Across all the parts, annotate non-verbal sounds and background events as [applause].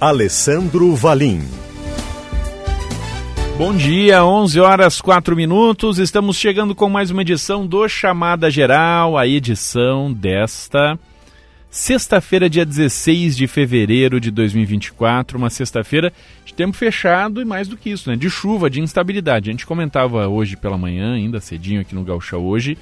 Alessandro Valim. Bom dia, 11 horas 4 minutos. Estamos chegando com mais uma edição do Chamada Geral, a edição desta sexta-feira, dia 16 de fevereiro de 2024, uma sexta-feira de tempo fechado e mais do que isso, né? De chuva, de instabilidade. A gente comentava hoje pela manhã, ainda cedinho aqui no Gaúcha hoje,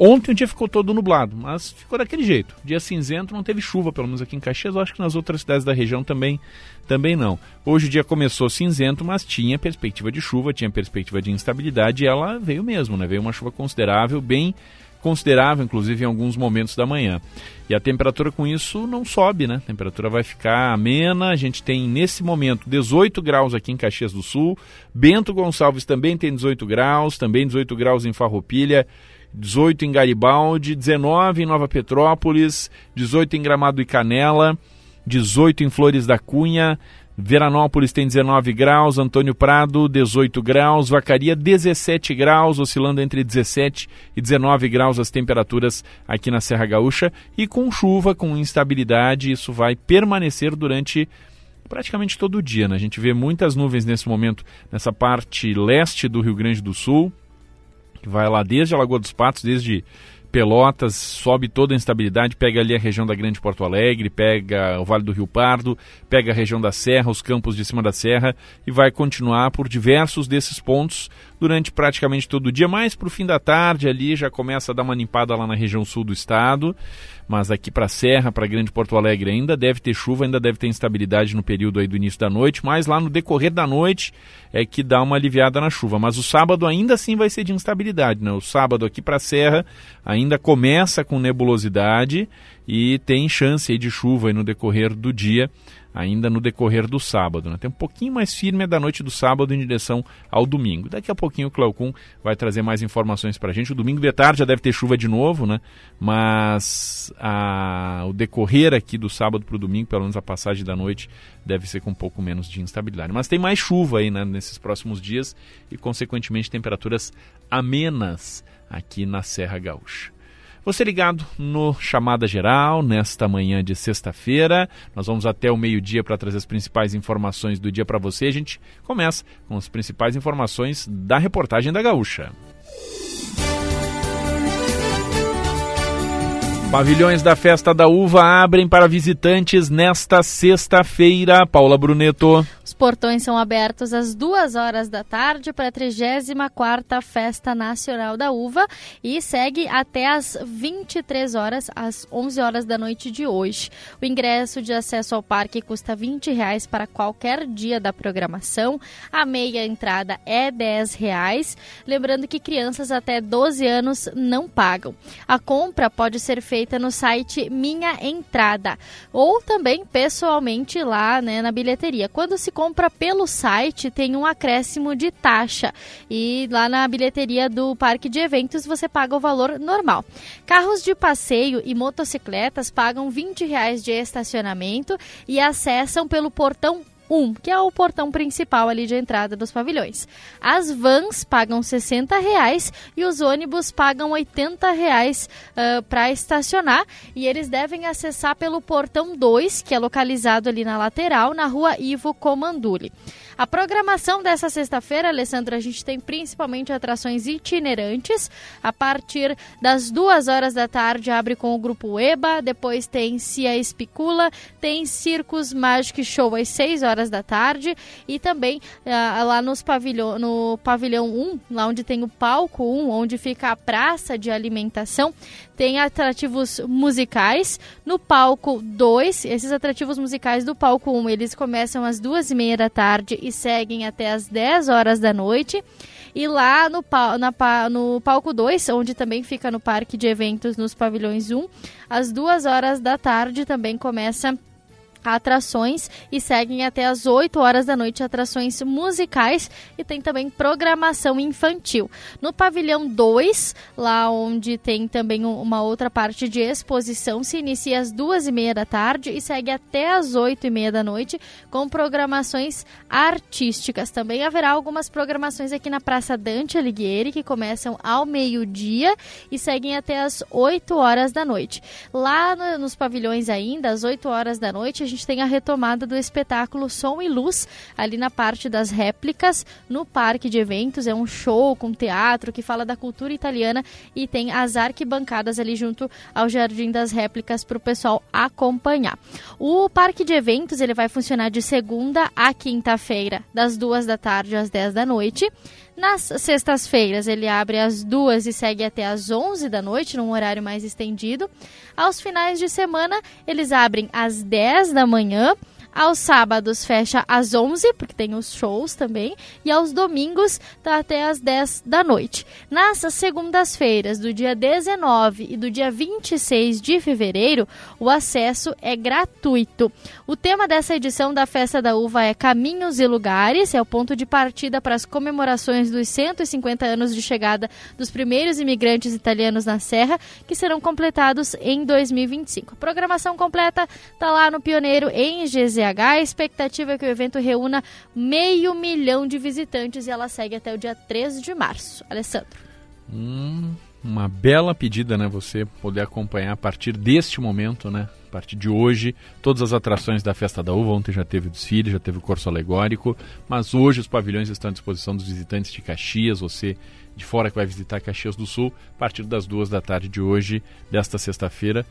Ontem o dia ficou todo nublado, mas ficou daquele jeito. Dia cinzento, não teve chuva, pelo menos aqui em Caxias. Eu acho que nas outras cidades da região também, também não. Hoje o dia começou cinzento, mas tinha perspectiva de chuva, tinha perspectiva de instabilidade e ela veio mesmo, né? Veio uma chuva considerável, bem considerável, inclusive em alguns momentos da manhã. E a temperatura com isso não sobe, né? A temperatura vai ficar amena. A gente tem nesse momento 18 graus aqui em Caxias do Sul. Bento Gonçalves também tem 18 graus, também 18 graus em Farroupilha. 18 em Garibaldi, 19 em Nova Petrópolis, 18 em Gramado e Canela, 18 em Flores da Cunha, Veranópolis tem 19 graus, Antônio Prado 18 graus, Vacaria 17 graus, oscilando entre 17 e 19 graus as temperaturas aqui na Serra Gaúcha e com chuva, com instabilidade, isso vai permanecer durante praticamente todo o dia. Né? A gente vê muitas nuvens nesse momento nessa parte leste do Rio Grande do Sul, que vai lá desde a Lagoa dos Patos, desde Pelotas, sobe toda a instabilidade, pega ali a região da Grande Porto Alegre, pega o Vale do Rio Pardo, pega a região da Serra, os campos de cima da Serra e vai continuar por diversos desses pontos durante praticamente todo o dia, mais para o fim da tarde ali já começa a dar uma limpada lá na região sul do estado, mas aqui para a Serra, para Grande Porto Alegre ainda deve ter chuva, ainda deve ter instabilidade no período aí do início da noite, mas lá no decorrer da noite é que dá uma aliviada na chuva, mas o sábado ainda assim vai ser de instabilidade, né? O sábado aqui para a Serra ainda começa com nebulosidade e tem chance aí de chuva aí no decorrer do dia ainda no decorrer do sábado. Né? Tem um pouquinho mais firme da noite do sábado em direção ao domingo. Daqui a pouquinho o Cleocum vai trazer mais informações para a gente. O domingo de tarde já deve ter chuva de novo, né? mas a... o decorrer aqui do sábado para o domingo, pelo menos a passagem da noite, deve ser com um pouco menos de instabilidade. Mas tem mais chuva aí né, nesses próximos dias e, consequentemente, temperaturas amenas aqui na Serra Gaúcha. Você ligado no Chamada Geral, nesta manhã de sexta-feira. Nós vamos até o meio-dia para trazer as principais informações do dia para você. A gente começa com as principais informações da reportagem da Gaúcha. Pavilhões da Festa da Uva abrem para visitantes nesta sexta-feira. Paula Bruneto. Portões são abertos às duas horas da tarde para a 34ª Festa Nacional da Uva e segue até às 23 horas, às 11 horas da noite de hoje. O ingresso de acesso ao parque custa 20 reais para qualquer dia da programação. A meia entrada é 10 reais. Lembrando que crianças até 12 anos não pagam. A compra pode ser feita feita no site Minha Entrada ou também pessoalmente lá né, na bilheteria. Quando se compra pelo site, tem um acréscimo de taxa e lá na bilheteria do parque de eventos você paga o valor normal. Carros de passeio e motocicletas pagam 20 reais de estacionamento e acessam pelo portão 1, que é o portão principal ali de entrada dos pavilhões. As vans pagam 60 reais e os ônibus pagam 80 reais uh, para estacionar e eles devem acessar pelo portão 2, que é localizado ali na lateral, na rua Ivo Comanduli. A programação dessa sexta-feira, Alessandro, a gente tem principalmente atrações itinerantes. A partir das duas horas da tarde abre com o grupo EBA, depois tem Cia Espicula, tem Circos Magic Show às 6 horas da tarde e também uh, lá nos pavilhão, no pavilhão 1, lá onde tem o palco 1, onde fica a praça de alimentação, tem atrativos musicais. No palco 2, esses atrativos musicais do palco 1, eles começam às duas e meia da tarde e seguem até às 10 horas da noite. E lá no, na, no palco 2, onde também fica no parque de eventos nos pavilhões 1, às duas horas da tarde também começa atrações e seguem até as 8 horas da noite atrações musicais e tem também programação infantil. No pavilhão 2, lá onde tem também uma outra parte de exposição, se inicia às duas e meia da tarde e segue até às 8 e meia da noite com programações artísticas. Também haverá algumas programações aqui na Praça Dante Alighieri que começam ao meio-dia e seguem até às 8 horas da noite. Lá no, nos pavilhões ainda, às 8 horas da noite, gente tem a retomada do espetáculo Som e Luz, ali na parte das réplicas, no parque de eventos. É um show com teatro que fala da cultura italiana e tem as arquibancadas ali junto ao Jardim das Réplicas para o pessoal acompanhar. O parque de eventos ele vai funcionar de segunda a quinta-feira, das duas da tarde às 10 da noite. Nas sextas-feiras ele abre às duas e segue até às 11 da noite, num horário mais estendido. Aos finais de semana eles abrem às 10 da manhã aos sábados fecha às 11, porque tem os shows também, e aos domingos tá até às 10 da noite. Nas segundas-feiras, do dia 19 e do dia 26 de fevereiro, o acesso é gratuito. O tema dessa edição da Festa da Uva é Caminhos e Lugares, é o ponto de partida para as comemorações dos 150 anos de chegada dos primeiros imigrantes italianos na Serra, que serão completados em 2025. A programação completa está lá no Pioneiro em GZA a expectativa é que o evento reúna meio milhão de visitantes e ela segue até o dia 13 de março. Alessandro. Hum, uma bela pedida, né? Você poder acompanhar a partir deste momento, né? A partir de hoje, todas as atrações da Festa da Uva. Ontem já teve o desfile, já teve o curso alegórico, mas hoje os pavilhões estão à disposição dos visitantes de Caxias. Você de fora que vai visitar Caxias do Sul, a partir das duas da tarde de hoje, desta sexta-feira,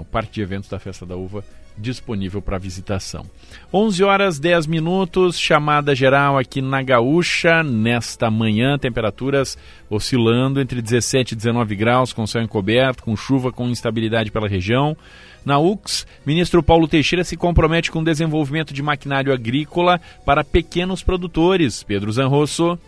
o Parque de Eventos da Festa da Uva disponível para visitação. 11 horas 10 minutos, chamada geral aqui na Gaúcha, nesta manhã, temperaturas oscilando entre 17 e 19 graus, com céu encoberto, com chuva, com instabilidade pela região. Na UX, ministro Paulo Teixeira se compromete com o desenvolvimento de maquinário agrícola para pequenos produtores. Pedro Zanrosso.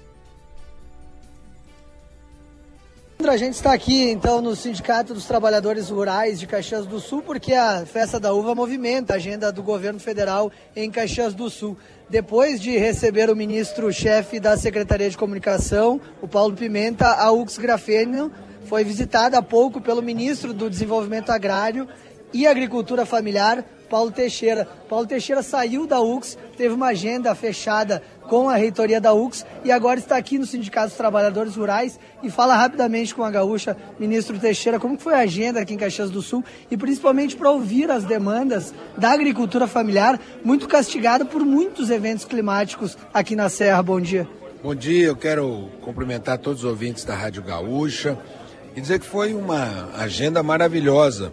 A gente está aqui então no Sindicato dos Trabalhadores Rurais de Caxias do Sul porque a Festa da Uva movimenta a agenda do governo federal em Caxias do Sul. Depois de receber o ministro-chefe da Secretaria de Comunicação, o Paulo Pimenta, a UX Grafeno foi visitada há pouco pelo ministro do Desenvolvimento Agrário e Agricultura Familiar, Paulo Teixeira. Paulo Teixeira saiu da UX, teve uma agenda fechada com a reitoria da UX e agora está aqui no Sindicato dos Trabalhadores Rurais e fala rapidamente com a gaúcha, ministro Teixeira, como foi a agenda aqui em Caxias do Sul e principalmente para ouvir as demandas da agricultura familiar, muito castigada por muitos eventos climáticos aqui na Serra. Bom dia. Bom dia, eu quero cumprimentar todos os ouvintes da Rádio Gaúcha e dizer que foi uma agenda maravilhosa.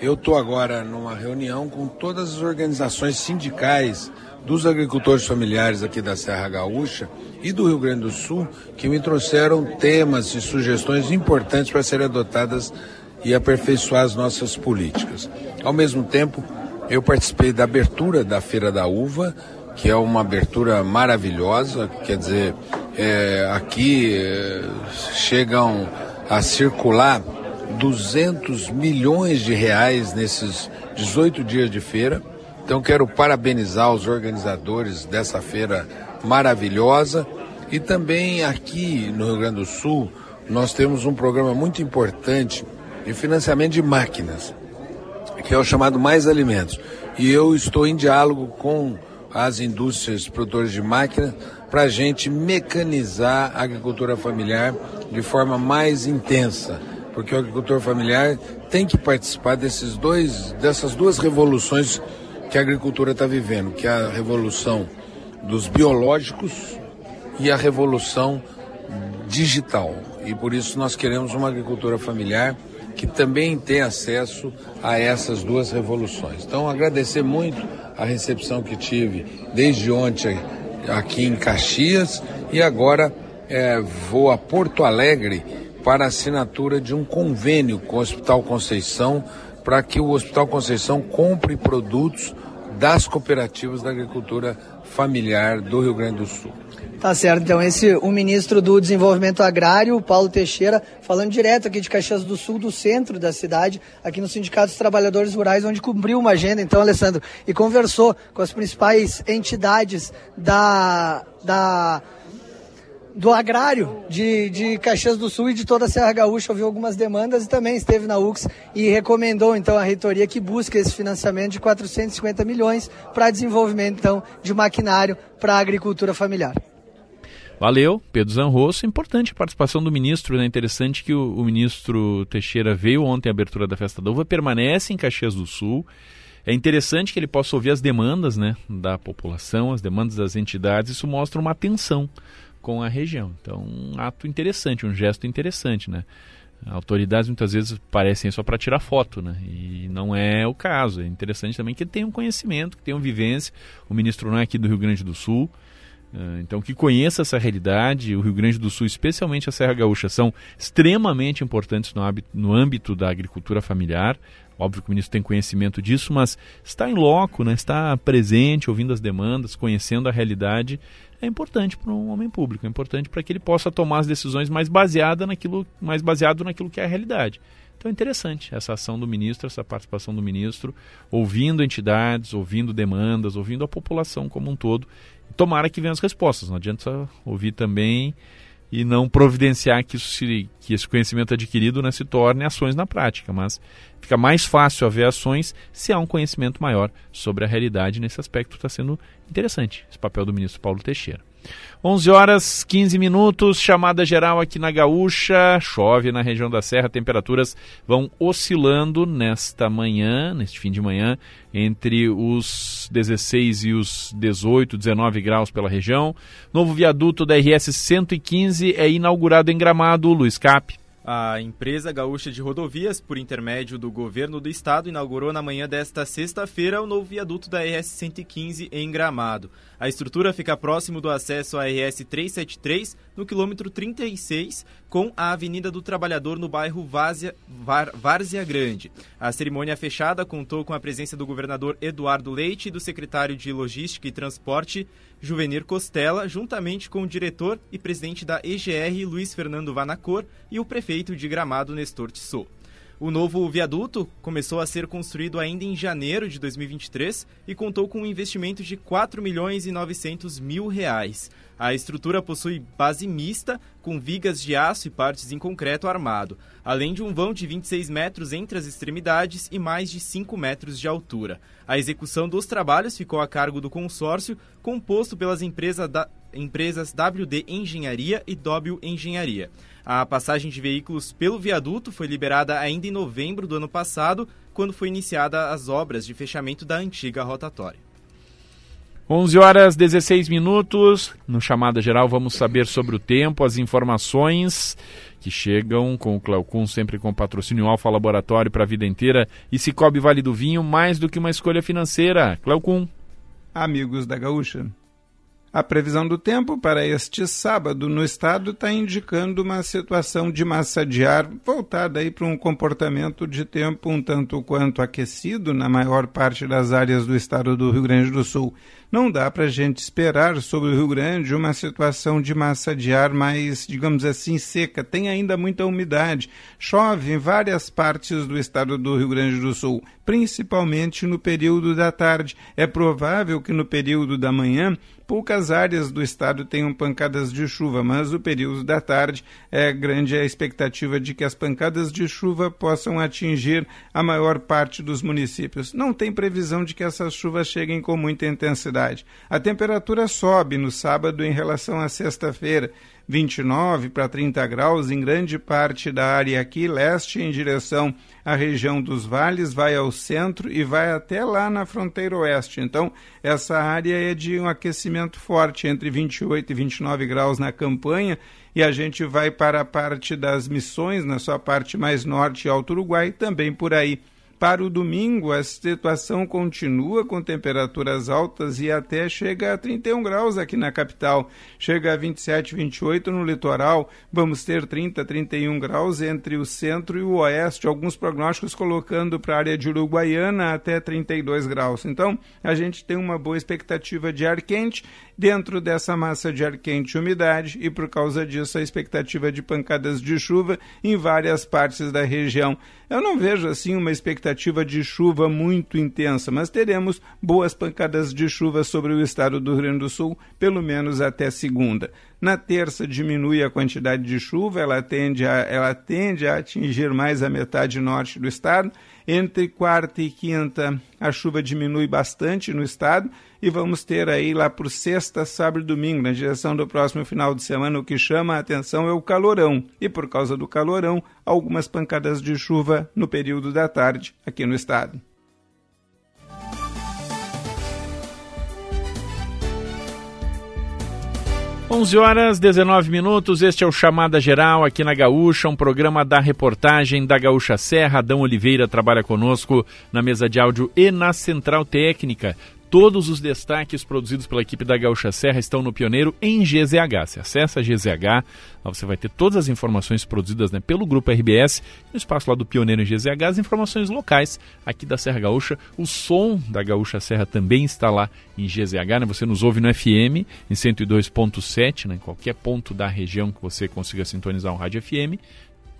Eu estou agora numa reunião com todas as organizações sindicais dos agricultores familiares aqui da Serra Gaúcha e do Rio Grande do Sul que me trouxeram temas e sugestões importantes para serem adotadas e aperfeiçoar as nossas políticas. Ao mesmo tempo, eu participei da abertura da Feira da Uva, que é uma abertura maravilhosa, quer dizer, é, aqui é, chegam a circular 200 milhões de reais nesses 18 dias de feira então quero parabenizar os organizadores dessa feira maravilhosa e também aqui no Rio Grande do Sul nós temos um programa muito importante de financiamento de máquinas, que é o chamado Mais Alimentos. E eu estou em diálogo com as indústrias produtoras de máquinas para a gente mecanizar a agricultura familiar de forma mais intensa, porque o agricultor familiar tem que participar desses dois, dessas duas revoluções que a agricultura está vivendo, que é a revolução dos biológicos e a revolução digital. E por isso nós queremos uma agricultura familiar que também tenha acesso a essas duas revoluções. Então, agradecer muito a recepção que tive desde ontem aqui em Caxias e agora é, vou a Porto Alegre para assinatura de um convênio com o Hospital Conceição para que o Hospital Conceição compre produtos das cooperativas da agricultura familiar do Rio Grande do Sul. Tá certo, então esse o ministro do Desenvolvimento Agrário, Paulo Teixeira, falando direto aqui de Caxias do Sul, do centro da cidade, aqui no Sindicato dos Trabalhadores Rurais, onde cumpriu uma agenda, então, Alessandro, e conversou com as principais entidades da, da do agrário de, de Caxias do Sul e de toda a Serra Gaúcha, ouviu algumas demandas e também esteve na UX e recomendou então a reitoria que busque esse financiamento de 450 milhões para desenvolvimento então de maquinário para a agricultura familiar. Valeu, Pedro Zanrosso. Importante a participação do ministro, né? Interessante que o, o ministro Teixeira veio ontem à abertura da Festa da Uva, permanece em Caxias do Sul. É interessante que ele possa ouvir as demandas né, da população, as demandas das entidades. Isso mostra uma atenção com a região. Então, um ato interessante, um gesto interessante, né? Autoridades muitas vezes parecem só para tirar foto, né? E não é o caso. É interessante também que tenham conhecimento, que tenham vivência. O ministro não é aqui do Rio Grande do Sul, ah, então, que conheça essa realidade, o Rio Grande do Sul, especialmente a Serra Gaúcha, são extremamente importantes no, âmbito, no âmbito da agricultura familiar. Óbvio que o ministro tem conhecimento disso, mas está em loco, né, está presente, ouvindo as demandas, conhecendo a realidade, é importante para um homem público, é importante para que ele possa tomar as decisões mais baseada naquilo, mais baseado naquilo que é a realidade. Então é interessante essa ação do ministro, essa participação do ministro, ouvindo entidades, ouvindo demandas, ouvindo a população como um todo tomara que venham as respostas. Não adianta ouvir também e não providenciar que, isso se, que esse conhecimento adquirido né, se torne ações na prática, mas fica mais fácil haver ações se há um conhecimento maior sobre a realidade. Nesse aspecto está sendo interessante esse papel do ministro Paulo Teixeira. 11 horas 15 minutos, chamada geral aqui na Gaúcha. Chove na região da Serra, temperaturas vão oscilando nesta manhã, neste fim de manhã, entre os 16 e os 18, 19 graus pela região. Novo viaduto da RS 115 é inaugurado em Gramado, Luiz Cap. A empresa gaúcha de rodovias, por intermédio do governo do estado, inaugurou na manhã desta sexta-feira o novo viaduto da RS 115 em Gramado. A estrutura fica próximo do acesso à RS 373, no quilômetro 36, com a Avenida do Trabalhador no bairro Várzea, Várzea Grande. A cerimônia fechada contou com a presença do governador Eduardo Leite e do secretário de Logística e Transporte, Juvenir Costela, juntamente com o diretor e presidente da EGR, Luiz Fernando Vanacor, e o prefeito de Gramado, Nestor Tissot. O novo viaduto começou a ser construído ainda em janeiro de 2023 e contou com um investimento de 4 milhões e 900 mil reais. A estrutura possui base mista, com vigas de aço e partes em concreto armado, além de um vão de 26 metros entre as extremidades e mais de 5 metros de altura. A execução dos trabalhos ficou a cargo do consórcio, composto pelas empresas, da, empresas WD Engenharia e W Engenharia. A passagem de veículos pelo viaduto foi liberada ainda em novembro do ano passado, quando foi iniciada as obras de fechamento da antiga rotatória. 11 horas 16 minutos. No chamada geral, vamos saber sobre o tempo, as informações que chegam com o Cleocum, sempre com patrocínio Alfa Laboratório para a vida inteira e Cicobi Vale do Vinho, mais do que uma escolha financeira. Cleocum. Amigos da Gaúcha. A previsão do tempo para este sábado no estado está indicando uma situação de massa de ar voltada aí para um comportamento de tempo um tanto quanto aquecido na maior parte das áreas do estado do Rio Grande do Sul não dá para a gente esperar sobre o Rio Grande uma situação de massa de ar mais, digamos assim, seca. Tem ainda muita umidade. Chove em várias partes do estado do Rio Grande do Sul, principalmente no período da tarde. É provável que no período da manhã poucas áreas do estado tenham pancadas de chuva, mas o período da tarde é grande a expectativa de que as pancadas de chuva possam atingir a maior parte dos municípios. Não tem previsão de que essas chuvas cheguem com muita intensidade. A temperatura sobe no sábado em relação à sexta-feira, 29 para 30 graus em grande parte da área aqui, leste em direção à região dos vales, vai ao centro e vai até lá na fronteira oeste. Então, essa área é de um aquecimento forte, entre 28 e 29 graus na campanha, e a gente vai para a parte das missões, na sua parte mais norte, Alto Uruguai, também por aí para o domingo, a situação continua com temperaturas altas e até chega a 31 graus aqui na capital. Chega a 27, 28 no litoral. Vamos ter 30, 31 graus entre o centro e o oeste. Alguns prognósticos colocando para a área de Uruguaiana até 32 graus. Então, a gente tem uma boa expectativa de ar quente dentro dessa massa de ar quente e umidade e por causa disso a expectativa de pancadas de chuva em várias partes da região. Eu não vejo assim uma expectativa de chuva muito intensa, mas teremos boas pancadas de chuva sobre o estado do Rio Grande do Sul, pelo menos até segunda. Na terça diminui a quantidade de chuva, ela tende a, ela tende a atingir mais a metade norte do estado. Entre quarta e quinta, a chuva diminui bastante no estado e vamos ter aí lá por sexta, sábado e domingo, na direção do próximo final de semana, o que chama a atenção é o calorão. E por causa do calorão, algumas pancadas de chuva no período da tarde aqui no estado. Onze horas 19 minutos, este é o Chamada Geral aqui na Gaúcha, um programa da reportagem da Gaúcha Serra. Adão Oliveira trabalha conosco na mesa de áudio e na central técnica. Todos os destaques produzidos pela equipe da Gaúcha Serra estão no Pioneiro em GZH. Você acessa a GZH, lá você vai ter todas as informações produzidas né, pelo Grupo RBS, no espaço lá do Pioneiro em GZH, as informações locais aqui da Serra Gaúcha. O som da Gaúcha Serra também está lá em GZH, né? você nos ouve no FM em 102.7, né, em qualquer ponto da região que você consiga sintonizar um rádio FM.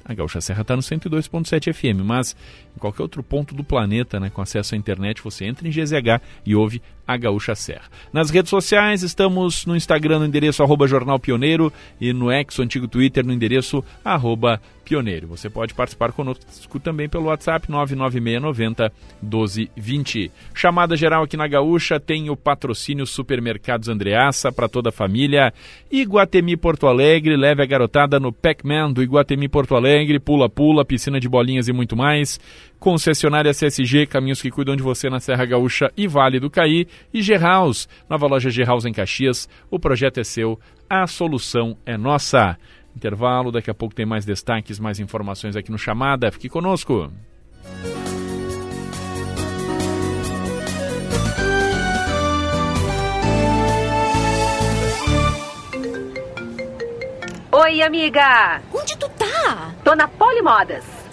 A Gaúcha Serra está no 102.7 FM, mas em qualquer outro ponto do planeta, né, com acesso à internet, você entra em GZH e ouve a Gaúcha Serra. Nas redes sociais, estamos no Instagram no endereço arroba Jornal Pioneiro e no ex, antigo Twitter, no endereço arroba Pioneiro. Você pode participar conosco também pelo WhatsApp 99690 1220. Chamada geral aqui na Gaúcha tem o patrocínio Supermercados Andreaça para toda a família. Iguatemi Porto Alegre, leve a garotada no Pac-Man do Iguatemi Porto Alegre, pula-pula, piscina de bolinhas e muito mais concessionária CSG, caminhos que cuidam de você na Serra Gaúcha e Vale do Caí, e G-House, nova loja G-House em Caxias. O projeto é seu, a solução é nossa. Intervalo, daqui a pouco tem mais destaques, mais informações aqui no Chamada. Fique conosco. Oi, amiga! Onde tu tá? Tô na Polimodas.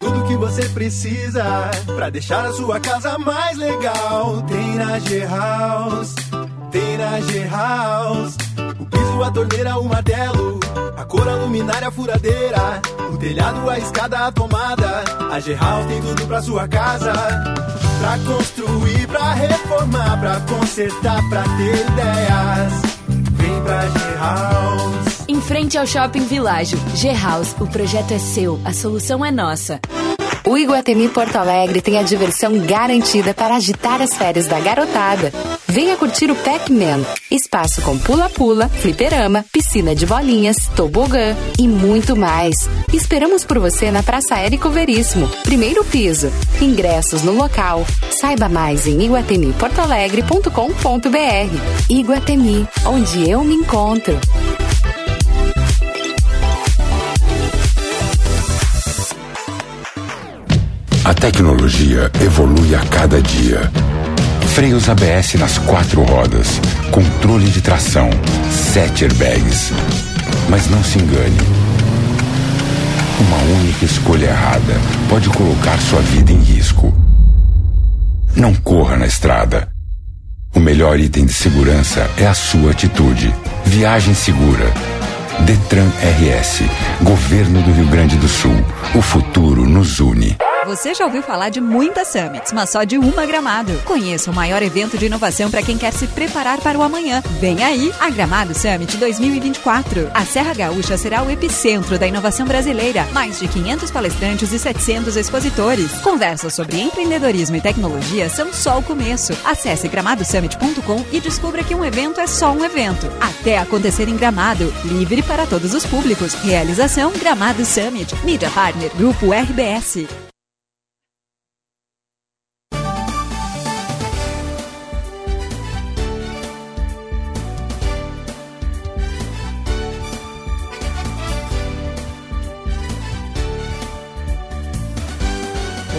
Tudo que você precisa para deixar a sua casa mais legal tem na G-House. Tem na G-House. O piso, a torneira, o martelo, a cor, a luminária, a furadeira, o telhado, a escada, a tomada. A G-House tem tudo pra sua casa. Pra construir, pra reformar, pra consertar, pra ter ideias. Pra G-House. Em frente ao Shopping Világio, G-House, o projeto é seu, a solução é nossa. O Iguatemi Porto Alegre tem a diversão garantida para agitar as férias da garotada. Venha curtir o Pac-Man, espaço com pula-pula, fliperama, piscina de bolinhas, tobogã e muito mais. Esperamos por você na Praça Érico Veríssimo, primeiro piso. Ingressos no local. Saiba mais em iguatemiportoalegre.com.br. Iguatemi, onde eu me encontro. A tecnologia evolui a cada dia. Freios ABS nas quatro rodas, controle de tração, sete airbags. Mas não se engane. Uma única escolha errada pode colocar sua vida em risco. Não corra na estrada. O melhor item de segurança é a sua atitude. Viagem segura. Detran RS. Governo do Rio Grande do Sul. O futuro nos une. Você já ouviu falar de muitas summits, mas só de uma Gramado. Conheça o maior evento de inovação para quem quer se preparar para o amanhã. Vem aí a Gramado Summit 2024. A Serra Gaúcha será o epicentro da inovação brasileira. Mais de 500 palestrantes e 700 expositores. Conversas sobre empreendedorismo e tecnologia são só o começo. Acesse gramadosummit.com e descubra que um evento é só um evento. Até acontecer em Gramado. Livre para todos os públicos. Realização Gramado Summit. Mídia Partner Grupo RBS.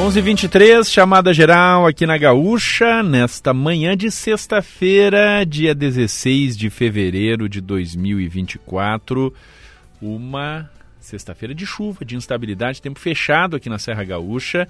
Onze vinte chamada geral aqui na Gaúcha, nesta manhã de sexta-feira, dia 16 de fevereiro de 2024. Uma Sexta-feira de chuva, de instabilidade, tempo fechado aqui na Serra Gaúcha.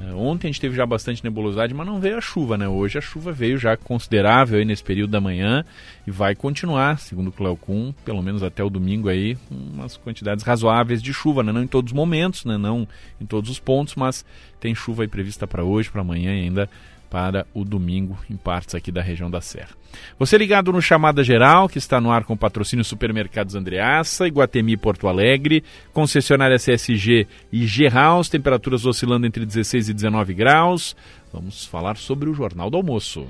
Uh, ontem a gente teve já bastante nebulosidade, mas não veio a chuva, né? Hoje a chuva veio já considerável aí nesse período da manhã e vai continuar, segundo o Cleocum, pelo menos até o domingo aí, umas quantidades razoáveis de chuva, né? Não em todos os momentos, né? Não em todos os pontos, mas tem chuva aí prevista para hoje, para amanhã e ainda para o domingo em partes aqui da região da Serra. Você ligado no Chamada Geral, que está no ar com patrocínio Supermercados Andreaça, Iguatemi Porto Alegre, concessionária CSG e G-House, temperaturas oscilando entre 16 e 19 graus. Vamos falar sobre o Jornal do Almoço.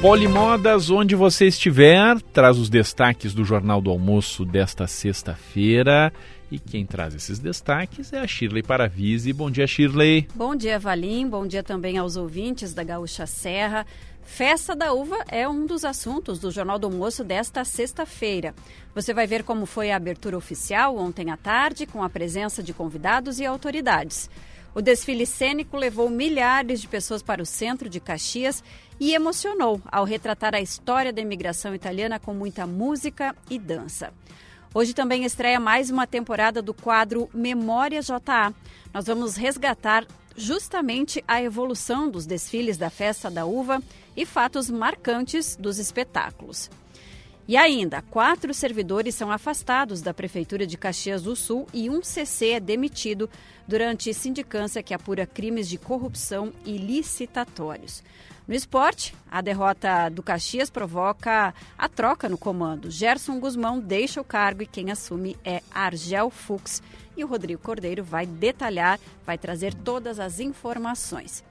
Polimodas, onde você estiver, traz os destaques do Jornal do Almoço desta sexta-feira. E quem traz esses destaques é a Shirley Paravise. Bom dia, Shirley. Bom dia, Valim. Bom dia também aos ouvintes da Gaúcha Serra. Festa da Uva é um dos assuntos do Jornal do Almoço desta sexta-feira. Você vai ver como foi a abertura oficial ontem à tarde, com a presença de convidados e autoridades. O desfile cênico levou milhares de pessoas para o centro de Caxias e emocionou ao retratar a história da imigração italiana com muita música e dança. Hoje também estreia mais uma temporada do quadro Memória JA. Nós vamos resgatar justamente a evolução dos desfiles da Festa da Uva e fatos marcantes dos espetáculos. E ainda, quatro servidores são afastados da Prefeitura de Caxias do Sul e um CC é demitido durante sindicância que apura crimes de corrupção e licitatórios. No esporte, a derrota do Caxias provoca a troca no comando. Gerson Guzmão deixa o cargo e quem assume é Argel Fux. E o Rodrigo Cordeiro vai detalhar, vai trazer todas as informações.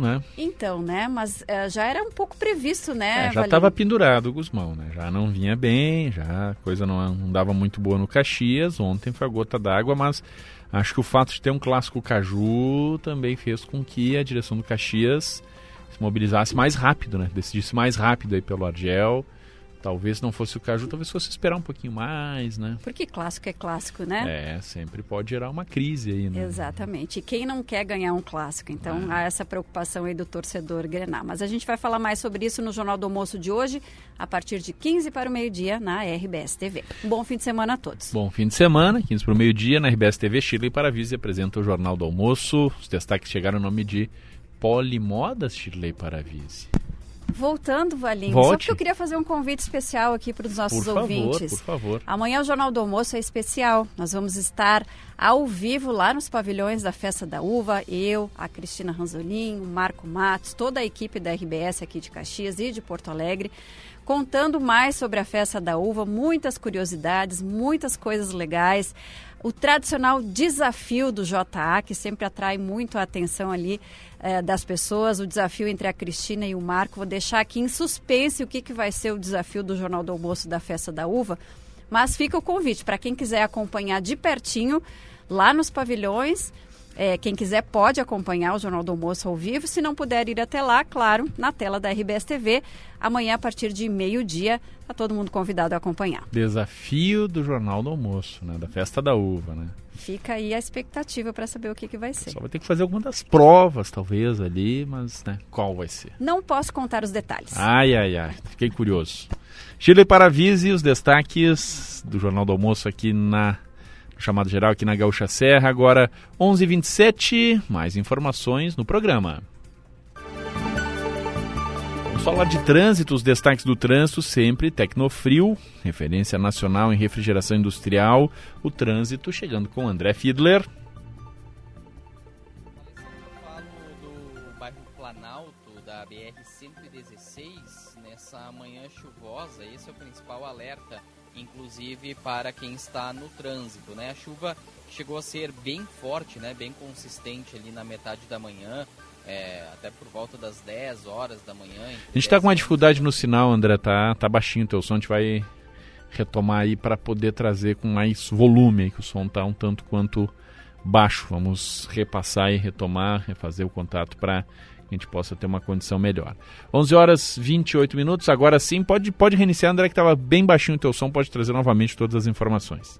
Né? Então, né? Mas uh, já era um pouco previsto, né? É, já estava pendurado o Guzmão, né? Já não vinha bem, já a coisa não, não dava muito boa no Caxias. Ontem foi a gota d'água, mas Acho que o fato de ter um clássico Caju também fez com que a direção do Caxias se mobilizasse mais rápido, né? Decidisse mais rápido aí pelo Argel. Talvez não fosse o Caju, talvez fosse esperar um pouquinho mais, né? Porque clássico é clássico, né? É, sempre pode gerar uma crise aí, né? Exatamente. E quem não quer ganhar um clássico? Então é. há essa preocupação aí do torcedor grenar. Mas a gente vai falar mais sobre isso no Jornal do Almoço de hoje, a partir de 15 para o meio-dia na RBS TV. Um bom fim de semana a todos. Bom fim de semana, 15 para o meio-dia na RBS TV. Chile Paravise apresenta o Jornal do Almoço. Os destaques chegaram no nome de Polimodas Chile Paravise. Voltando, Valinho, Volte. só porque eu queria fazer um convite especial aqui para os nossos por ouvintes. Favor, por favor. Amanhã o Jornal do Almoço é especial. Nós vamos estar ao vivo lá nos pavilhões da Festa da Uva. Eu, a Cristina Ranzolin, o Marco Matos, toda a equipe da RBS aqui de Caxias e de Porto Alegre contando mais sobre a festa da uva, muitas curiosidades, muitas coisas legais. O tradicional desafio do JA, que sempre atrai muito a atenção ali eh, das pessoas, o desafio entre a Cristina e o Marco. Vou deixar aqui em suspense o que, que vai ser o desafio do Jornal do Almoço da Festa da Uva. Mas fica o convite para quem quiser acompanhar de pertinho lá nos pavilhões. É, quem quiser pode acompanhar o Jornal do Almoço ao vivo. Se não puder ir até lá, claro, na tela da RBS TV. Amanhã, a partir de meio-dia, está todo mundo convidado a acompanhar. Desafio do Jornal do Almoço, né? Da festa da uva, né? Fica aí a expectativa para saber o que, que vai ser. Só vai ter que fazer algumas das provas, talvez, ali, mas né, qual vai ser? Não posso contar os detalhes. Ai, ai, ai. Fiquei curioso. Chile Paravise, os destaques do Jornal do Almoço aqui na Chamada geral aqui na Gaúcha Serra, agora 11:27. h 27 mais informações no programa. Vamos falar de trânsito, os destaques do trânsito sempre Tecnofrio, referência nacional em refrigeração industrial, o trânsito chegando com André Fiedler. Inclusive para quem está no trânsito. Né? A chuva chegou a ser bem forte, né? bem consistente ali na metade da manhã é, até por volta das 10 horas da manhã. A gente está com uma dificuldade no sinal, André, tá, tá baixinho o teu som, a gente vai retomar aí para poder trazer com mais volume, aí, que o som tá um tanto quanto baixo. Vamos repassar e retomar, refazer o contato para que a gente possa ter uma condição melhor. 11 horas 28 minutos, agora sim, pode, pode reiniciar, André, que estava bem baixinho o teu som, pode trazer novamente todas as informações.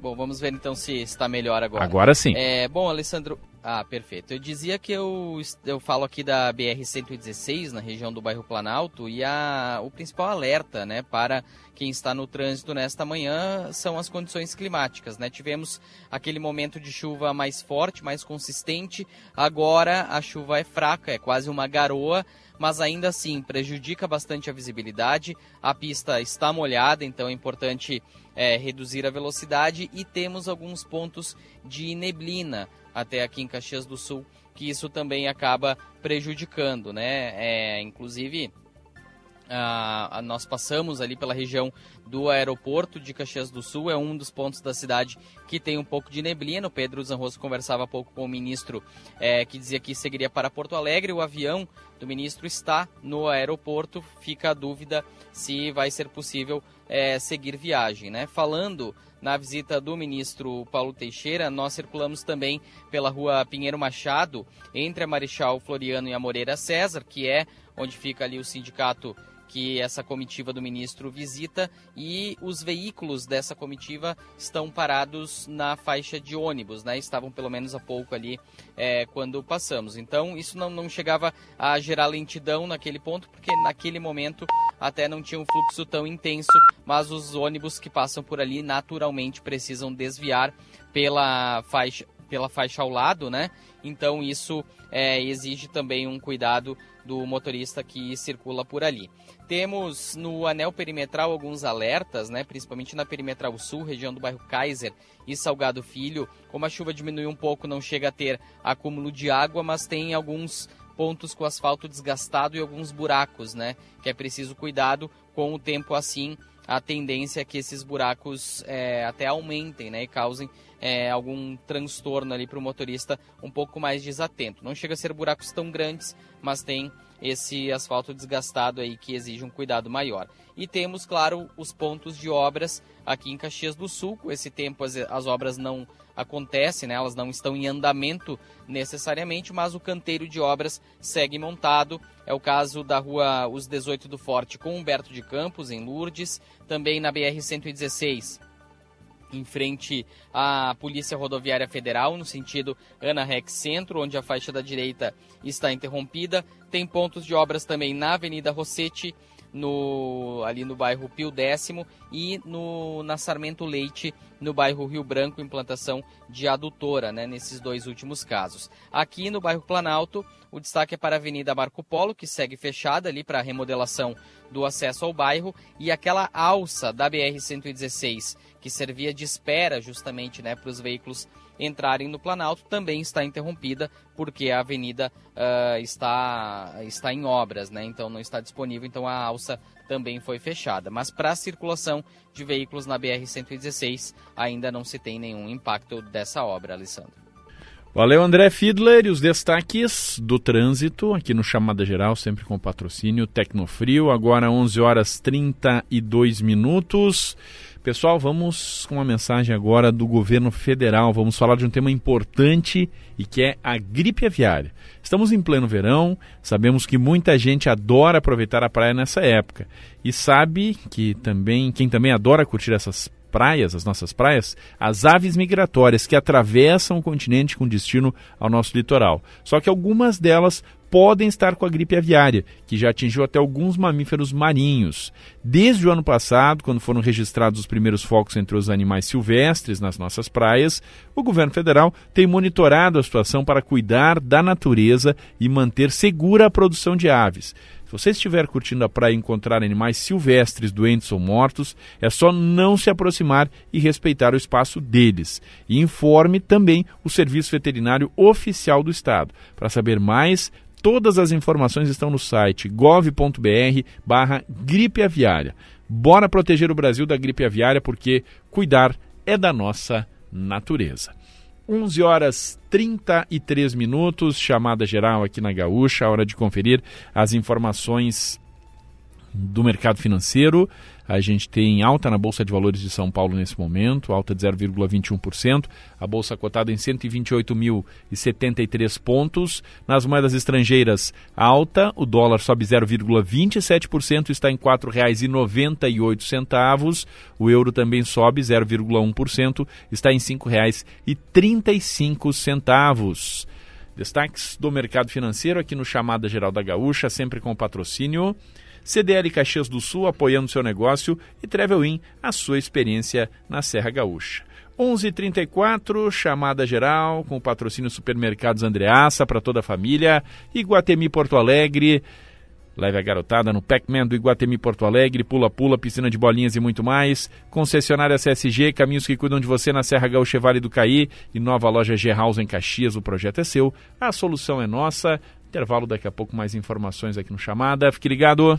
Bom, vamos ver então se está melhor agora. Agora sim. É, bom, Alessandro, ah, perfeito. Eu dizia que eu, eu falo aqui da BR-116, na região do bairro Planalto, e a, o principal alerta né, para quem está no trânsito nesta manhã são as condições climáticas. Né? Tivemos aquele momento de chuva mais forte, mais consistente, agora a chuva é fraca, é quase uma garoa, mas ainda assim prejudica bastante a visibilidade. A pista está molhada, então é importante é, reduzir a velocidade e temos alguns pontos de neblina até aqui em Caxias do Sul, que isso também acaba prejudicando, né? É, inclusive, a, a, nós passamos ali pela região do aeroporto de Caxias do Sul, é um dos pontos da cidade que tem um pouco de neblina. O Pedro Zanroso conversava há pouco com o ministro é, que dizia que seguiria para Porto Alegre. O avião do ministro está no aeroporto, fica a dúvida se vai ser possível é, seguir viagem. Né? Falando na visita do ministro Paulo Teixeira, nós circulamos também pela rua Pinheiro Machado, entre a Marechal Floriano e a Moreira César, que é onde fica ali o sindicato que essa comitiva do ministro visita e os veículos dessa comitiva estão parados na faixa de ônibus, né? Estavam pelo menos há pouco ali é, quando passamos. Então isso não, não chegava a gerar lentidão naquele ponto, porque naquele momento até não tinha um fluxo tão intenso, mas os ônibus que passam por ali naturalmente precisam desviar pela faixa pela faixa ao lado, né? Então isso é, exige também um cuidado do motorista que circula por ali. Temos no anel perimetral alguns alertas, né, principalmente na perimetral sul, região do bairro Kaiser e Salgado Filho. Como a chuva diminui um pouco, não chega a ter acúmulo de água, mas tem alguns pontos com asfalto desgastado e alguns buracos, né, que é preciso cuidado com o tempo assim. A tendência é que esses buracos é, até aumentem né, e causem é, algum transtorno ali para o motorista um pouco mais desatento. Não chega a ser buracos tão grandes, mas tem esse asfalto desgastado aí que exige um cuidado maior. E temos, claro, os pontos de obras aqui em Caxias do Sul. Com esse tempo as, as obras não acontecem, né? elas não estão em andamento necessariamente, mas o canteiro de obras segue montado. É o caso da rua Os 18 do Forte com Humberto de Campos, em Lourdes, também na BR-116 em frente à Polícia Rodoviária Federal, no sentido Ana Rex Centro, onde a faixa da direita está interrompida. Tem pontos de obras também na Avenida Rossetti, no, ali no bairro Pio Décimo e no, na Sarmento Leite, no bairro Rio Branco, implantação de adutora, né, nesses dois últimos casos. Aqui no bairro Planalto, o destaque é para a Avenida Marco Polo, que segue fechada ali para a remodelação do acesso ao bairro, e aquela alça da BR-116, que servia de espera justamente né, para os veículos entrarem no Planalto também está interrompida porque a avenida uh, está, está em obras, né? então não está disponível, então a alça também foi fechada. Mas para a circulação de veículos na BR-116 ainda não se tem nenhum impacto dessa obra, Alessandro. Valeu, André Fiedler. E os destaques do trânsito aqui no Chamada Geral, sempre com patrocínio Tecnofrio. Agora 11 horas 32 minutos. Pessoal, vamos com uma mensagem agora do governo federal. Vamos falar de um tema importante e que é a gripe aviária. Estamos em pleno verão, sabemos que muita gente adora aproveitar a praia nessa época e sabe que também quem também adora curtir essas praias, as nossas praias, as aves migratórias que atravessam o continente com destino ao nosso litoral. Só que algumas delas podem estar com a gripe aviária, que já atingiu até alguns mamíferos marinhos. Desde o ano passado, quando foram registrados os primeiros focos entre os animais silvestres nas nossas praias, o governo federal tem monitorado a situação para cuidar da natureza e manter segura a produção de aves você estiver curtindo a praia e encontrar animais silvestres doentes ou mortos, é só não se aproximar e respeitar o espaço deles. E informe também o Serviço Veterinário Oficial do Estado. Para saber mais, todas as informações estão no site gov.br barra gripe aviária. Bora proteger o Brasil da gripe aviária porque cuidar é da nossa natureza. 11 horas 33 minutos, chamada geral aqui na Gaúcha, hora de conferir as informações do mercado financeiro. A gente tem alta na Bolsa de Valores de São Paulo nesse momento, alta de 0,21%. A bolsa cotada em 128.073 pontos. Nas moedas estrangeiras, alta. O dólar sobe 0,27%, está em R$ 4,98. O euro também sobe 0,1%, está em R$ 5,35. Destaques do mercado financeiro aqui no Chamada Geral da Gaúcha, sempre com patrocínio. CDL Caxias do Sul apoiando seu negócio e Travel In, a sua experiência na Serra Gaúcha. 11:34 chamada geral com patrocínio Supermercados Andreaça para toda a família, Iguatemi Porto Alegre. Leve a garotada no Pac-Man do Iguatemi Porto Alegre, pula-pula, piscina de bolinhas e muito mais. Concessionária CSG, caminhos que cuidam de você na Serra Gaúcha Vale do Caí e nova loja G-House em Caxias. O projeto é seu, a solução é nossa. Intervalo daqui a pouco, mais informações aqui no Chamada. Fique ligado.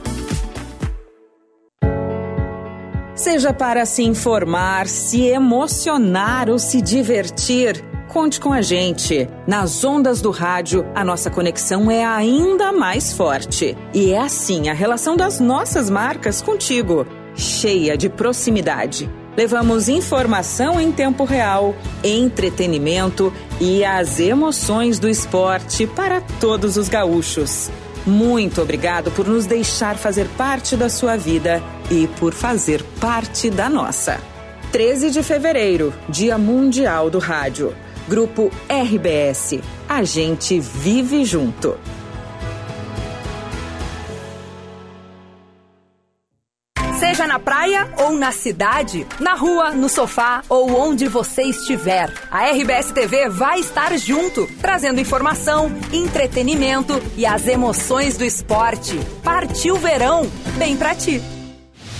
Seja para se informar, se emocionar ou se divertir, conte com a gente. Nas ondas do rádio, a nossa conexão é ainda mais forte. E é assim a relação das nossas marcas contigo, cheia de proximidade. Levamos informação em tempo real, entretenimento e as emoções do esporte para todos os gaúchos. Muito obrigado por nos deixar fazer parte da sua vida e por fazer parte da nossa. 13 de fevereiro, Dia Mundial do Rádio. Grupo RBS. A gente vive junto. Seja na praia ou na cidade, na rua, no sofá ou onde você estiver, a RBS TV vai estar junto, trazendo informação, entretenimento e as emoções do esporte. Partiu verão, bem pra ti.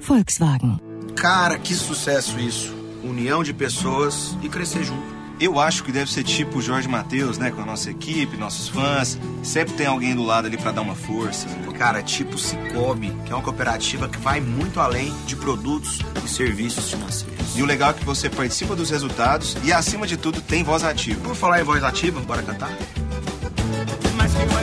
Volkswagen. Cara, que sucesso isso. União de pessoas e crescer junto. Eu acho que deve ser tipo o Jorge Matheus, né? Com a nossa equipe, nossos fãs. Sempre tem alguém do lado ali para dar uma força. Cara, tipo Cicobi, que é uma cooperativa que vai muito além de produtos e serviços financeiros. E o legal é que você participa dos resultados e, acima de tudo, tem voz ativa. Por falar em voz ativa, bora cantar? Mas que uma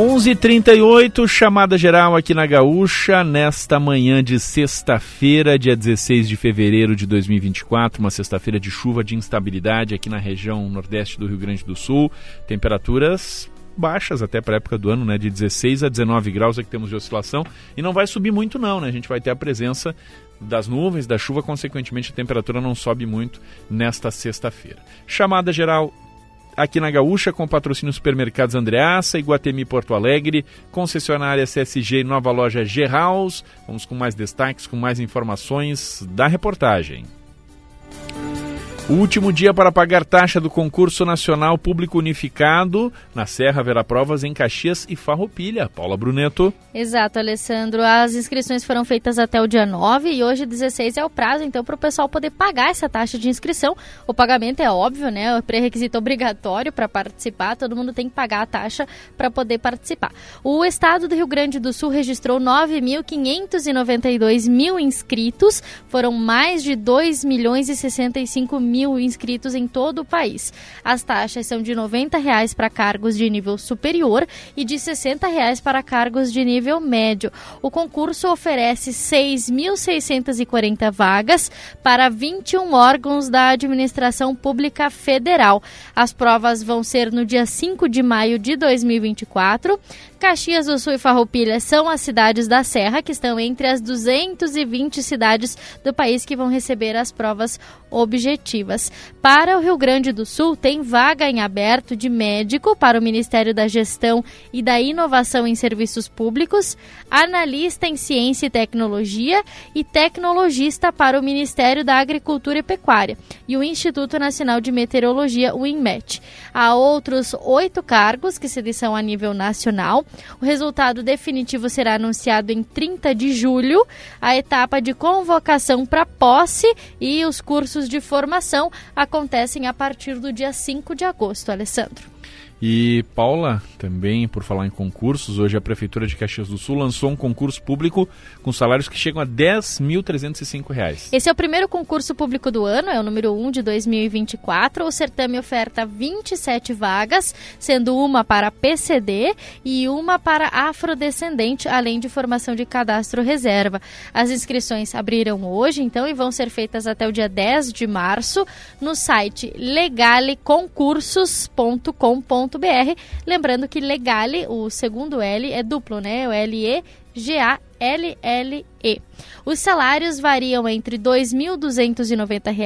Onze trinta e oito, chamada geral aqui na Gaúcha, nesta manhã de sexta-feira, dia 16 de fevereiro de 2024, uma sexta-feira de chuva, de instabilidade aqui na região nordeste do Rio Grande do Sul, temperaturas baixas até para a época do ano, né, de 16 a 19 graus é que temos de oscilação e não vai subir muito não, né? A gente vai ter a presença das nuvens, da chuva, consequentemente a temperatura não sobe muito nesta sexta-feira. Chamada geral aqui na Gaúcha com patrocínio Supermercados Andreaça, Iguatemi Porto Alegre, concessionária CSG Nova Loja G-House. Vamos com mais destaques, com mais informações da reportagem. O último dia para pagar taxa do concurso nacional público unificado na Serra Vera Provas em Caxias e Farroupilha. Paula Bruneto. Exato, Alessandro. As inscrições foram feitas até o dia 9 e hoje 16 é o prazo, então para o pessoal poder pagar essa taxa de inscrição. O pagamento é óbvio, né? É pré-requisito obrigatório para participar. Todo mundo tem que pagar a taxa para poder participar. O estado do Rio Grande do Sul registrou 9.592 mil inscritos. Foram mais de 2 milhões e 65 mil mil inscritos em todo o país. As taxas são de 90 reais para cargos de nível superior e de 60 reais para cargos de nível médio. O concurso oferece 6.640 vagas para 21 órgãos da administração pública federal. As provas vão ser no dia 5 de maio de 2024. Caxias do Sul e Farroupilha são as cidades da Serra que estão entre as 220 cidades do país que vão receber as provas objetivas. Para o Rio Grande do Sul, tem vaga em aberto de médico para o Ministério da Gestão e da Inovação em Serviços Públicos, analista em Ciência e Tecnologia e tecnologista para o Ministério da Agricultura e Pecuária e o Instituto Nacional de Meteorologia, o INMET. Há outros oito cargos que se são a nível nacional o resultado definitivo será anunciado em 30 de julho. A etapa de convocação para posse e os cursos de formação acontecem a partir do dia 5 de agosto, Alessandro. E Paula, também por falar em concursos, hoje a Prefeitura de Caxias do Sul lançou um concurso público com salários que chegam a R$ 10.305. Esse é o primeiro concurso público do ano, é o número 1 de 2024. O certame oferta 27 vagas, sendo uma para PCD e uma para afrodescendente, além de formação de cadastro reserva. As inscrições abriram hoje, então, e vão ser feitas até o dia 10 de março no site legaleconcursos.com.br Lembrando que Legale, o segundo L é duplo, né? O L-E-G-A-L-L-E. Os salários variam entre R$ 2.290 a R$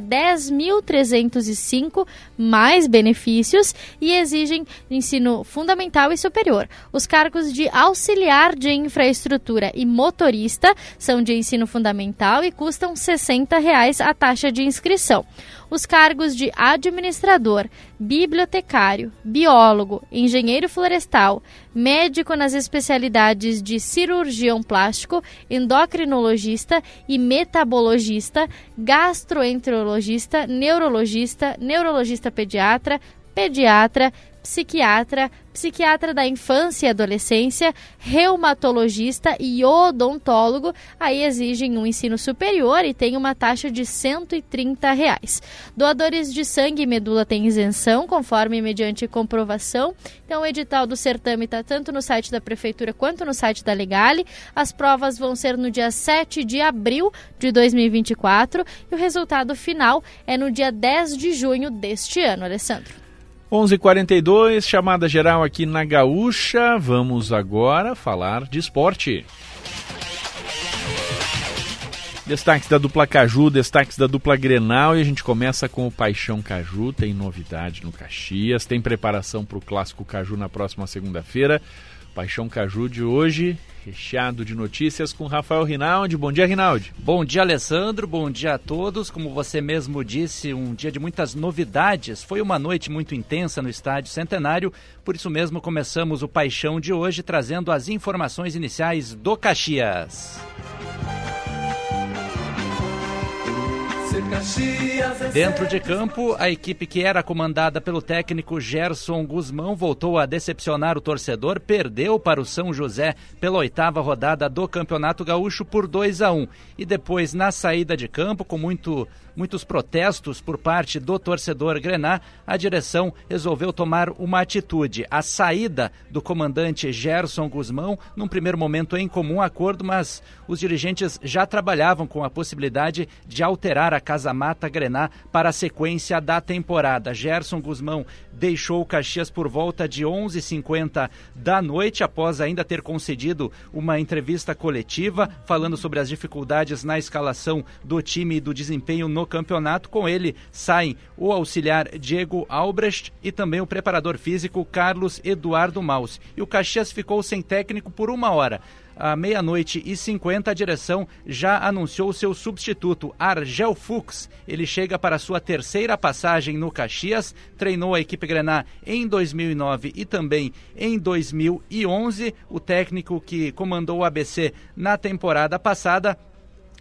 10.305, mais benefícios, e exigem ensino fundamental e superior. Os cargos de auxiliar de infraestrutura e motorista são de ensino fundamental e custam 60 reais a taxa de inscrição os cargos de administrador, bibliotecário, biólogo, engenheiro florestal, médico nas especialidades de cirurgião plástico, endocrinologista e metabologista, gastroenterologista, neurologista, neurologista pediatra, pediatra, psiquiatra, psiquiatra da infância e adolescência, reumatologista e odontólogo, aí exigem um ensino superior e tem uma taxa de 130 reais. Doadores de sangue e medula têm isenção, conforme mediante comprovação. Então, o edital do certame está tanto no site da Prefeitura quanto no site da Legale. As provas vão ser no dia 7 de abril de 2024 e o resultado final é no dia 10 de junho deste ano, Alessandro. 11:42 chamada geral aqui na Gaúcha. Vamos agora falar de esporte. Destaques da dupla Caju, destaques da dupla Grenal e a gente começa com o Paixão Caju. Tem novidade no Caxias, tem preparação para o clássico Caju na próxima segunda-feira. Paixão Caju de hoje, recheado de notícias com Rafael Rinaldi. Bom dia, Rinaldi. Bom dia, Alessandro. Bom dia a todos. Como você mesmo disse, um dia de muitas novidades. Foi uma noite muito intensa no Estádio Centenário, por isso mesmo começamos o Paixão de hoje trazendo as informações iniciais do Caxias. Dentro de campo, a equipe que era comandada pelo técnico Gerson Guzmão voltou a decepcionar o torcedor, perdeu para o São José pela oitava rodada do Campeonato Gaúcho por 2 a 1 e depois na saída de campo com muito muitos protestos por parte do torcedor Grená, a direção resolveu tomar uma atitude. A saída do comandante Gerson Guzmão, num primeiro momento em comum acordo, mas os dirigentes já trabalhavam com a possibilidade de alterar a Casa Mata Grená para a sequência da temporada. Gerson Guzmão deixou o Caxias por volta de 11h50 da noite, após ainda ter concedido uma entrevista coletiva falando sobre as dificuldades na escalação do time e do desempenho no no campeonato. Com ele saem o auxiliar Diego Albrecht e também o preparador físico Carlos Eduardo Maus. E o Caxias ficou sem técnico por uma hora à meia-noite e 50, a direção já anunciou seu substituto, Argel Fux. Ele chega para sua terceira passagem no Caxias, treinou a equipe Grená em 2009 e também em 2011. O técnico que comandou o ABC na temporada passada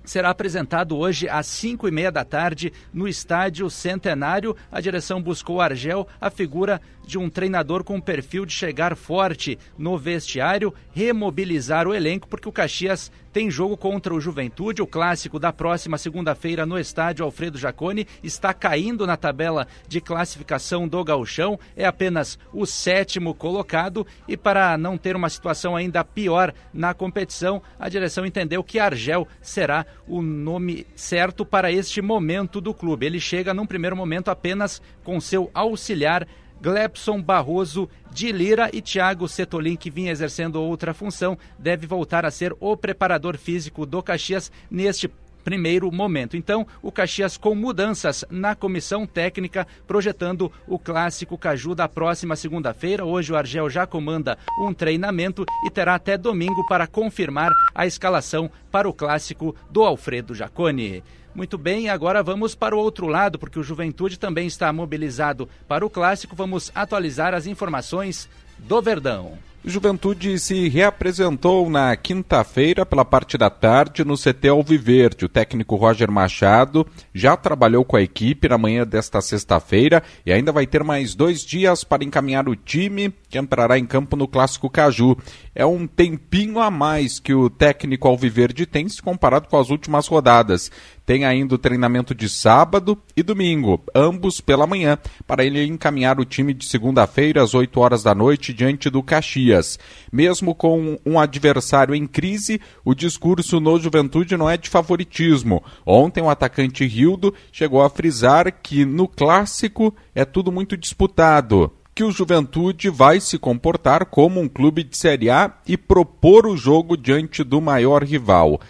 será apresentado hoje às 5 e meia da tarde no Estádio Centenário. A direção buscou Argel, a figura de um treinador com perfil de chegar forte no vestiário, remobilizar o elenco, porque o Caxias tem jogo contra o Juventude, o clássico da próxima segunda-feira no estádio Alfredo Jaconi, está caindo na tabela de classificação do Gauchão, é apenas o sétimo colocado e para não ter uma situação ainda pior na competição, a direção entendeu que Argel será o nome certo para este momento do clube. Ele chega num primeiro momento apenas com seu auxiliar Glebson Barroso de Lira e Thiago Setolin, que vinha exercendo outra função, deve voltar a ser o preparador físico do Caxias neste primeiro momento. Então, o Caxias com mudanças na comissão técnica, projetando o clássico Caju da próxima segunda-feira. Hoje o Argel já comanda um treinamento e terá até domingo para confirmar a escalação para o clássico do Alfredo Jaconi. Muito bem, agora vamos para o outro lado, porque o Juventude também está mobilizado para o clássico. Vamos atualizar as informações do Verdão. Juventude se reapresentou na quinta-feira pela parte da tarde no CT Alviverde. O técnico Roger Machado já trabalhou com a equipe na manhã desta sexta-feira e ainda vai ter mais dois dias para encaminhar o time que entrará em campo no Clássico Caju. É um tempinho a mais que o técnico Alviverde tem se comparado com as últimas rodadas. Tem ainda o treinamento de sábado e domingo, ambos pela manhã, para ele encaminhar o time de segunda-feira às 8 horas da noite diante do Caxias. Mesmo com um adversário em crise, o discurso no Juventude não é de favoritismo. Ontem o atacante Rildo chegou a frisar que no clássico é tudo muito disputado que o Juventude vai se comportar como um clube de Série A e propor o jogo diante do maior rival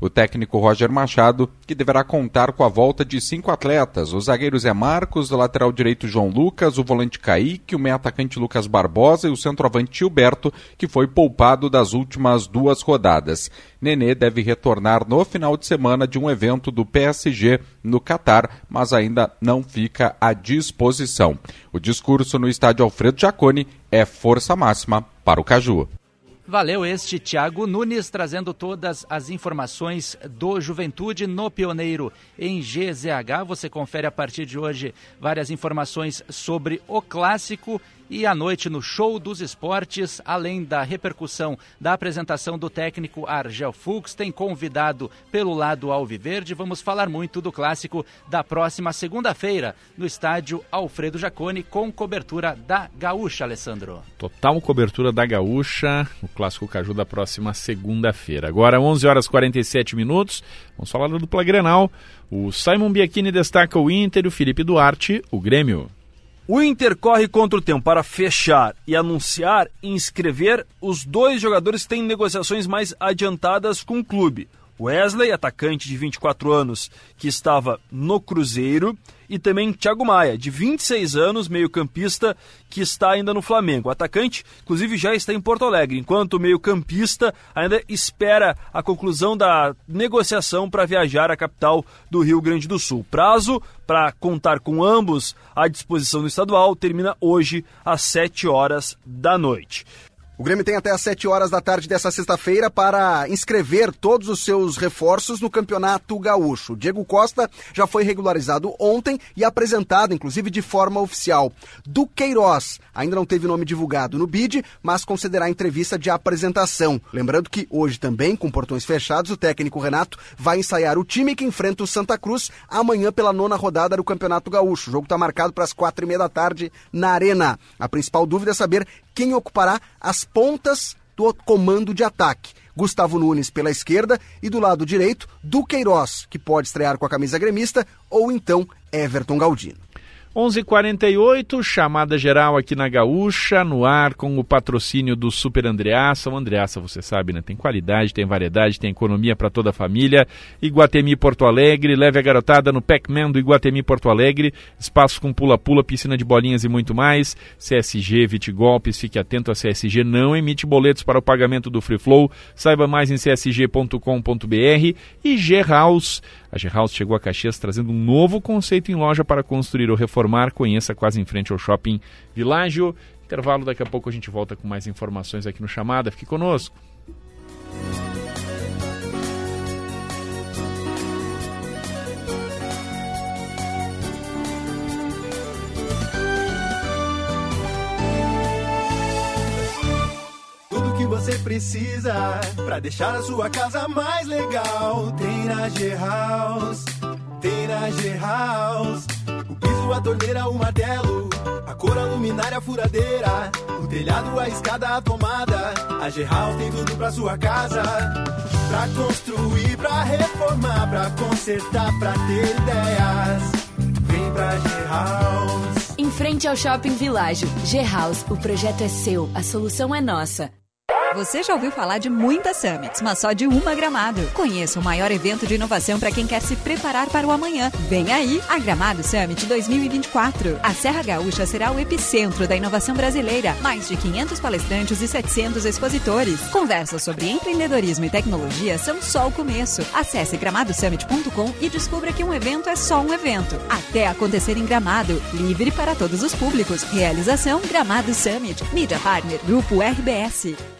o técnico Roger Machado, que deverá contar com a volta de cinco atletas: o zagueiro Zé Marcos, o lateral direito João Lucas, o volante Kaique, o meio atacante Lucas Barbosa e o centroavante Gilberto, que foi poupado das últimas duas rodadas. Nenê deve retornar no final de semana de um evento do PSG no Catar, mas ainda não fica à disposição. O discurso no estádio Alfredo Jaconi é força máxima para o Caju. Valeu este Thiago Nunes trazendo todas as informações do Juventude no Pioneiro em GZH. Você confere a partir de hoje várias informações sobre o clássico e à noite no Show dos Esportes, além da repercussão da apresentação do técnico Argel Fux, tem convidado pelo lado Alviverde. Vamos falar muito do clássico da próxima segunda-feira no estádio Alfredo Jaconi com cobertura da Gaúcha, Alessandro. Total cobertura da Gaúcha, o clássico Caju da próxima segunda-feira. Agora 11 horas 47 minutos. Vamos falar do dupla Grenal. O Simon Biachini destaca o Inter o Felipe Duarte, o Grêmio. O Inter corre contra o tempo para fechar e anunciar e inscrever os dois jogadores que têm negociações mais adiantadas com o clube. Wesley, atacante de 24 anos, que estava no Cruzeiro, e também Thiago Maia, de 26 anos, meio-campista, que está ainda no Flamengo. O atacante, inclusive, já está em Porto Alegre, enquanto o meio-campista ainda espera a conclusão da negociação para viajar à capital do Rio Grande do Sul. Prazo para contar com ambos à disposição do estadual termina hoje às 7 horas da noite. O Grêmio tem até às 7 horas da tarde dessa sexta-feira para inscrever todos os seus reforços no Campeonato Gaúcho. Diego Costa já foi regularizado ontem e apresentado, inclusive, de forma oficial. Do Queiroz ainda não teve nome divulgado no BID, mas considerará entrevista de apresentação. Lembrando que hoje também, com portões fechados, o técnico Renato vai ensaiar o time que enfrenta o Santa Cruz amanhã pela nona rodada do Campeonato Gaúcho. O jogo está marcado para as quatro e meia da tarde na Arena. A principal dúvida é saber quem ocupará as pontas do comando de ataque. Gustavo Nunes pela esquerda e do lado direito, Duqueiroz, que pode estrear com a camisa gremista, ou então Everton Galdino. 11:48 chamada geral aqui na Gaúcha, no ar com o patrocínio do Super Andreassa. O Andreassa, você sabe, né? Tem qualidade, tem variedade, tem economia para toda a família. Iguatemi Porto Alegre, leve a garotada no Pac-Man do Iguatemi Porto Alegre. Espaço com pula-pula, piscina de bolinhas e muito mais. CSG, Vitigolpes, fique atento a CSG, não emite boletos para o pagamento do Free Flow. Saiba mais em csg.com.br e G-House a G-House chegou a Caxias trazendo um novo conceito em loja para construir ou reformar. Conheça quase em frente ao Shopping Világio. Intervalo, daqui a pouco a gente volta com mais informações aqui no Chamada. Fique conosco. Você precisa para deixar a sua casa mais legal. Tem na G-House, tem na G-House. O piso, a torneira, o martelo, a cor, a luminária, a furadeira, o telhado, a escada, a tomada. A G-House tem tudo pra sua casa. Pra construir, pra reformar, pra consertar, pra ter ideias. Vem pra G-House. Em frente ao Shopping Világio, G-House, o projeto é seu, a solução é nossa. Você já ouviu falar de muitas summits, mas só de uma Gramado. Conheça o maior evento de inovação para quem quer se preparar para o amanhã. Vem aí a Gramado Summit 2024. A Serra Gaúcha será o epicentro da inovação brasileira. Mais de 500 palestrantes e 700 expositores. Conversas sobre empreendedorismo e tecnologia são só o começo. Acesse gramadosummit.com e descubra que um evento é só um evento. Até acontecer em Gramado, livre para todos os públicos. Realização Gramado Summit. Mídia Partner Grupo RBS.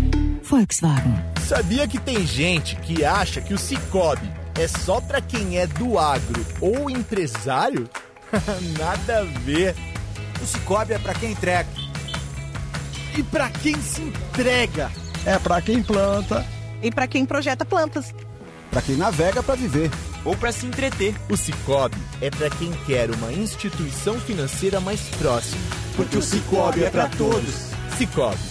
Volkswagen. Sabia que tem gente que acha que o Cicobi é só para quem é do agro ou empresário? [laughs] Nada a ver. O Cicobi é para quem entrega. E para quem se entrega? É para quem planta. E para quem projeta plantas. Para quem navega para viver. Ou para se entreter. O Cicobi é para quem quer uma instituição financeira mais próxima. Porque, o Cicobi é para todos. Cicobi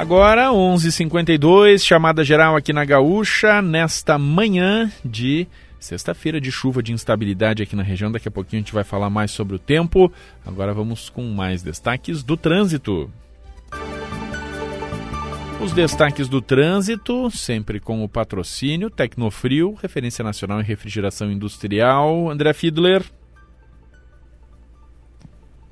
Agora, 11:52 h 52 chamada geral aqui na Gaúcha, nesta manhã de sexta-feira de chuva de instabilidade aqui na região. Daqui a pouquinho a gente vai falar mais sobre o tempo. Agora vamos com mais destaques do trânsito. Os destaques do trânsito, sempre com o patrocínio Tecnofrio, referência nacional em refrigeração industrial. André Fiedler.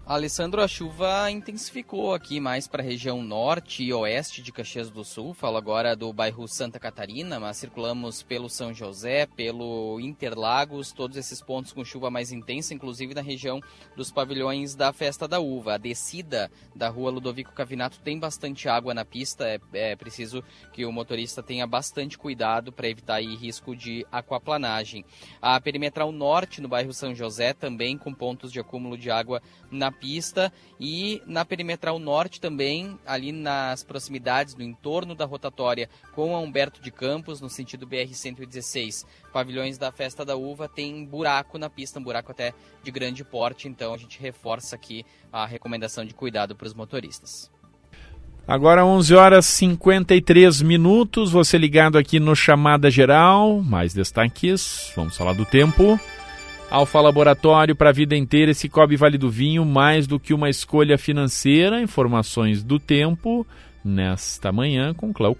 Alessandro, a chuva intensificou aqui mais para a região norte e oeste de Caxias do Sul. Falo agora do bairro Santa Catarina, mas circulamos pelo São José, pelo Interlagos, todos esses pontos com chuva mais intensa, inclusive na região dos pavilhões da Festa da Uva. A descida da rua Ludovico Cavinato tem bastante água na pista, é, é preciso que o motorista tenha bastante cuidado para evitar aí risco de aquaplanagem. A perimetral norte, no bairro São José, também com pontos de acúmulo de água na pista e na perimetral norte também, ali nas proximidades, no entorno da rotatória com a Humberto de Campos, no sentido BR-116. Pavilhões da Festa da Uva tem buraco na pista, um buraco até de grande porte, então a gente reforça aqui a recomendação de cuidado para os motoristas. Agora 11 horas 53 minutos, você ligado aqui no Chamada Geral, mais destaques, vamos falar do tempo. Alfa Laboratório para a vida inteira, esse Cicobi Vale do Vinho, mais do que uma escolha financeira. Informações do tempo nesta manhã com Cléo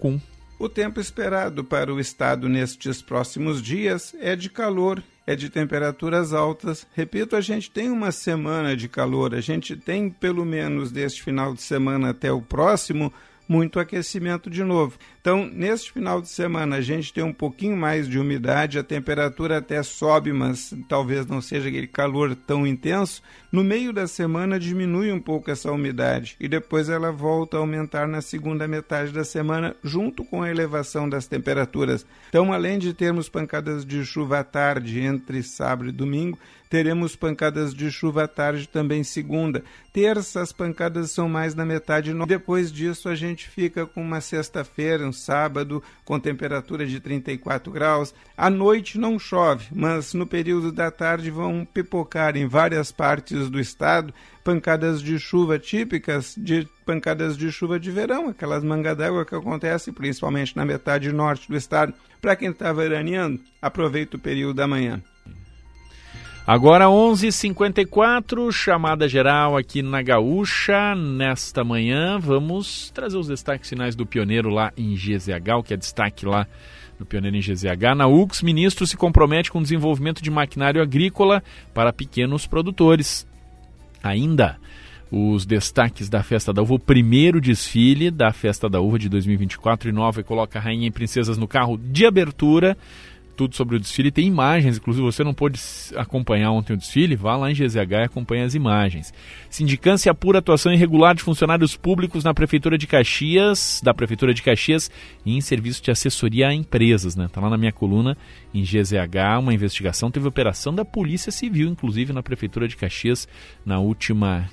O tempo esperado para o estado nestes próximos dias é de calor, é de temperaturas altas. Repito, a gente tem uma semana de calor, a gente tem pelo menos deste final de semana até o próximo muito aquecimento de novo. Então, neste final de semana, a gente tem um pouquinho mais de umidade, a temperatura até sobe, mas talvez não seja aquele calor tão intenso. No meio da semana, diminui um pouco essa umidade e depois ela volta a aumentar na segunda metade da semana, junto com a elevação das temperaturas. Então, além de termos pancadas de chuva à tarde entre sábado e domingo, teremos pancadas de chuva à tarde também segunda. Terça, as pancadas são mais na metade. Depois disso, a gente fica com uma sexta-feira, um sábado, com temperatura de 34 graus. À noite não chove, mas no período da tarde vão pipocar em várias partes do estado pancadas de chuva típicas de pancadas de chuva de verão, aquelas mangas d'água que acontecem principalmente na metade norte do estado. Para quem está veraneando, aproveita o período da manhã. Agora 11:54 chamada geral aqui na Gaúcha. Nesta manhã vamos trazer os destaques finais do pioneiro lá em GZH, o que é destaque lá no Pioneiro em GZH. Na UX, ministro se compromete com o desenvolvimento de maquinário agrícola para pequenos produtores. Ainda os destaques da Festa da Uva, o primeiro desfile da Festa da Uva de 2024 e nova e coloca a Rainha e Princesas no carro de abertura tudo sobre o desfile. Tem imagens, inclusive você não pôde acompanhar ontem o desfile, vá lá em GZH e acompanhe as imagens. Sindicância apura atuação irregular de funcionários públicos na Prefeitura de Caxias, da Prefeitura de Caxias, e em serviço de assessoria a empresas, né? Tá lá na minha coluna em GZH, uma investigação. Teve operação da Polícia Civil, inclusive, na Prefeitura de Caxias, na última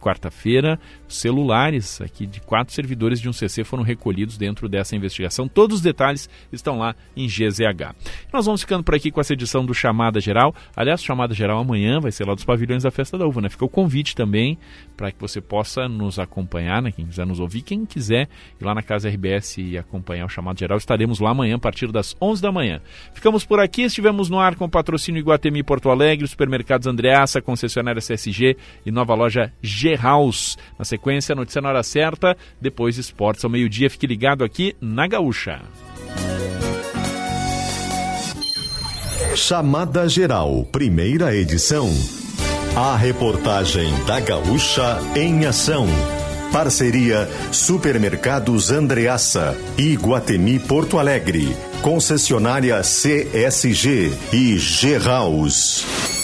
quarta-feira, celulares aqui de quatro servidores de um CC foram recolhidos dentro dessa investigação. Todos os detalhes estão lá em GZH. Nós vamos ficando por aqui com essa edição do Chamada Geral. Aliás, Chamada Geral amanhã vai ser lá dos pavilhões da Festa da Uva, né? Fica o convite também para que você possa nos acompanhar, né? Quem quiser nos ouvir, quem quiser ir lá na Casa RBS e acompanhar o Chamado Geral, estaremos lá amanhã a partir das 11 da manhã. Ficamos por aqui, estivemos no ar com o patrocínio Iguatemi Porto Alegre, supermercados Andreaça, concessionária CSG e nova loja G House. Na sequência, notícia na hora certa, depois esportes ao meio-dia. Fique ligado aqui na Gaúcha. Chamada Geral, primeira edição. A reportagem da Gaúcha em ação. Parceria Supermercados Andreaça Guatemi Porto Alegre. Concessionária CSG e G House.